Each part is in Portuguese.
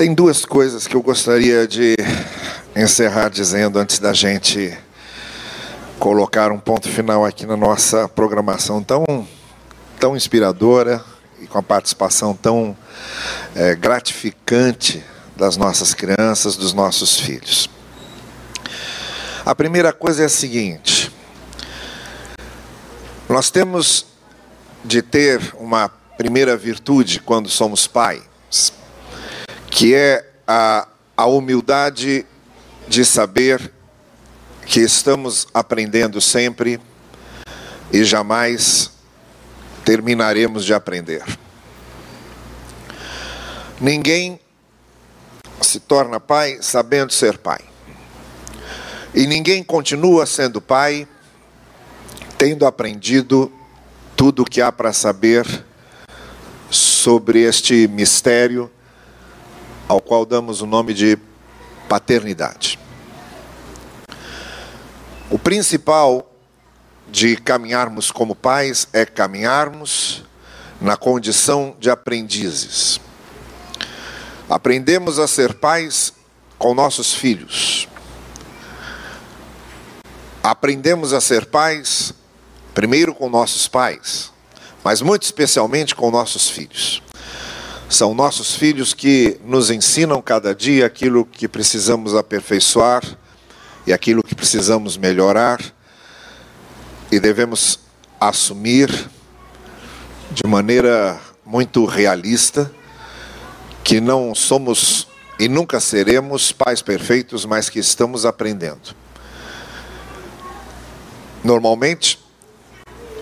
Tem duas coisas que eu gostaria de encerrar dizendo antes da gente colocar um ponto final aqui na nossa programação tão, tão inspiradora e com a participação tão é, gratificante das nossas crianças, dos nossos filhos. A primeira coisa é a seguinte: nós temos de ter uma primeira virtude quando somos pais que é a, a humildade de saber que estamos aprendendo sempre e jamais terminaremos de aprender. Ninguém se torna pai sabendo ser pai. E ninguém continua sendo pai tendo aprendido tudo o que há para saber sobre este mistério ao qual damos o nome de paternidade. O principal de caminharmos como pais é caminharmos na condição de aprendizes. Aprendemos a ser pais com nossos filhos. Aprendemos a ser pais primeiro com nossos pais, mas muito especialmente com nossos filhos. São nossos filhos que nos ensinam cada dia aquilo que precisamos aperfeiçoar e aquilo que precisamos melhorar, e devemos assumir de maneira muito realista que não somos e nunca seremos pais perfeitos, mas que estamos aprendendo. Normalmente,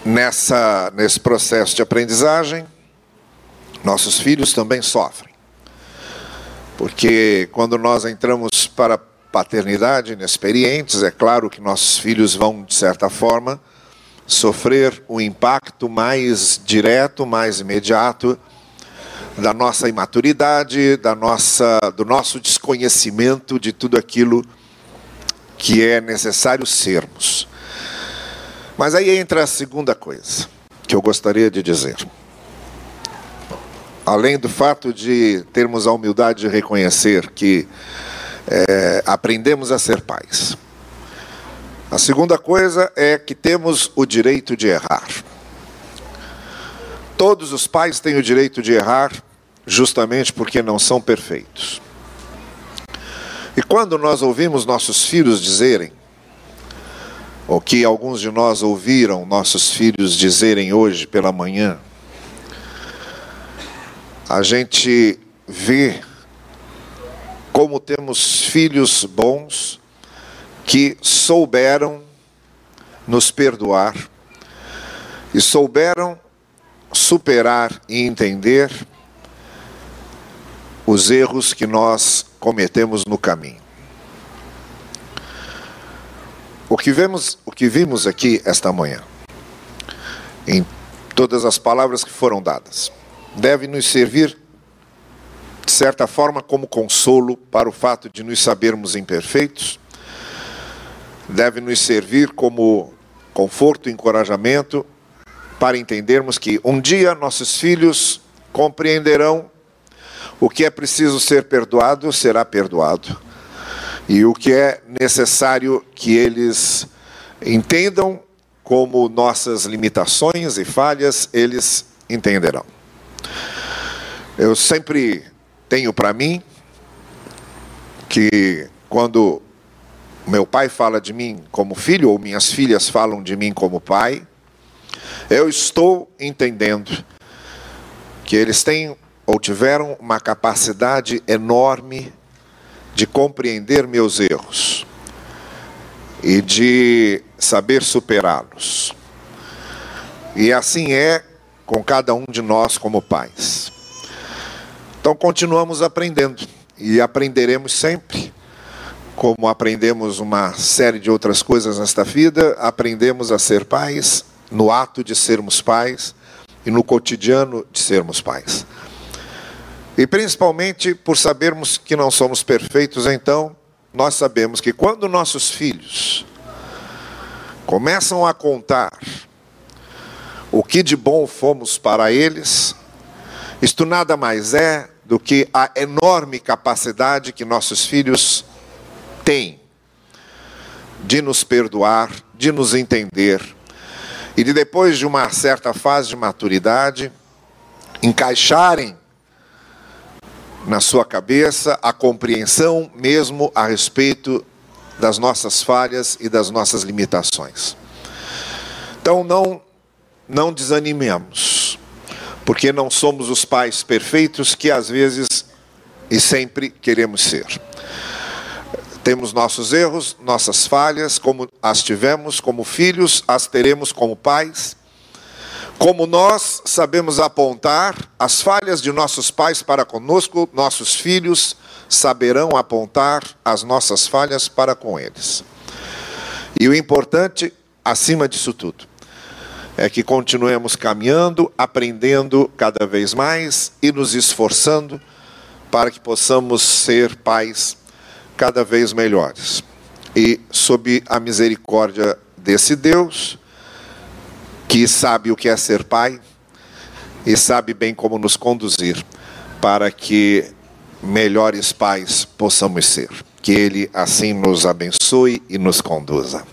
nessa, nesse processo de aprendizagem, nossos filhos também sofrem. Porque quando nós entramos para a paternidade inexperientes, é claro que nossos filhos vão, de certa forma, sofrer o impacto mais direto, mais imediato da nossa imaturidade, da nossa, do nosso desconhecimento de tudo aquilo que é necessário sermos. Mas aí entra a segunda coisa que eu gostaria de dizer além do fato de termos a humildade de reconhecer que é, aprendemos a ser pais. A segunda coisa é que temos o direito de errar. Todos os pais têm o direito de errar, justamente porque não são perfeitos. E quando nós ouvimos nossos filhos dizerem, o que alguns de nós ouviram nossos filhos dizerem hoje pela manhã, a gente vê como temos filhos bons que souberam nos perdoar e souberam superar e entender os erros que nós cometemos no caminho. O que vemos, o que vimos aqui esta manhã, em todas as palavras que foram dadas, deve nos servir, de certa forma, como consolo para o fato de nos sabermos imperfeitos, deve nos servir como conforto e encorajamento para entendermos que um dia nossos filhos compreenderão o que é preciso ser perdoado será perdoado. E o que é necessário que eles entendam como nossas limitações e falhas, eles entenderão. Eu sempre tenho para mim que quando meu pai fala de mim como filho, ou minhas filhas falam de mim como pai, eu estou entendendo que eles têm ou tiveram uma capacidade enorme de compreender meus erros e de saber superá-los. E assim é com cada um de nós como pais. Então continuamos aprendendo e aprenderemos sempre. Como aprendemos uma série de outras coisas nesta vida, aprendemos a ser pais no ato de sermos pais e no cotidiano de sermos pais. E principalmente por sabermos que não somos perfeitos, então, nós sabemos que quando nossos filhos começam a contar o que de bom fomos para eles, isto nada mais é do que a enorme capacidade que nossos filhos têm de nos perdoar, de nos entender e de depois de uma certa fase de maturidade encaixarem na sua cabeça a compreensão mesmo a respeito das nossas falhas e das nossas limitações. Então não não desanimemos, porque não somos os pais perfeitos que às vezes e sempre queremos ser. Temos nossos erros, nossas falhas, como as tivemos como filhos, as teremos como pais. Como nós sabemos apontar as falhas de nossos pais para conosco, nossos filhos saberão apontar as nossas falhas para com eles. E o importante, acima disso tudo, é que continuemos caminhando, aprendendo cada vez mais e nos esforçando para que possamos ser pais cada vez melhores. E sob a misericórdia desse Deus, que sabe o que é ser pai e sabe bem como nos conduzir para que melhores pais possamos ser. Que Ele assim nos abençoe e nos conduza.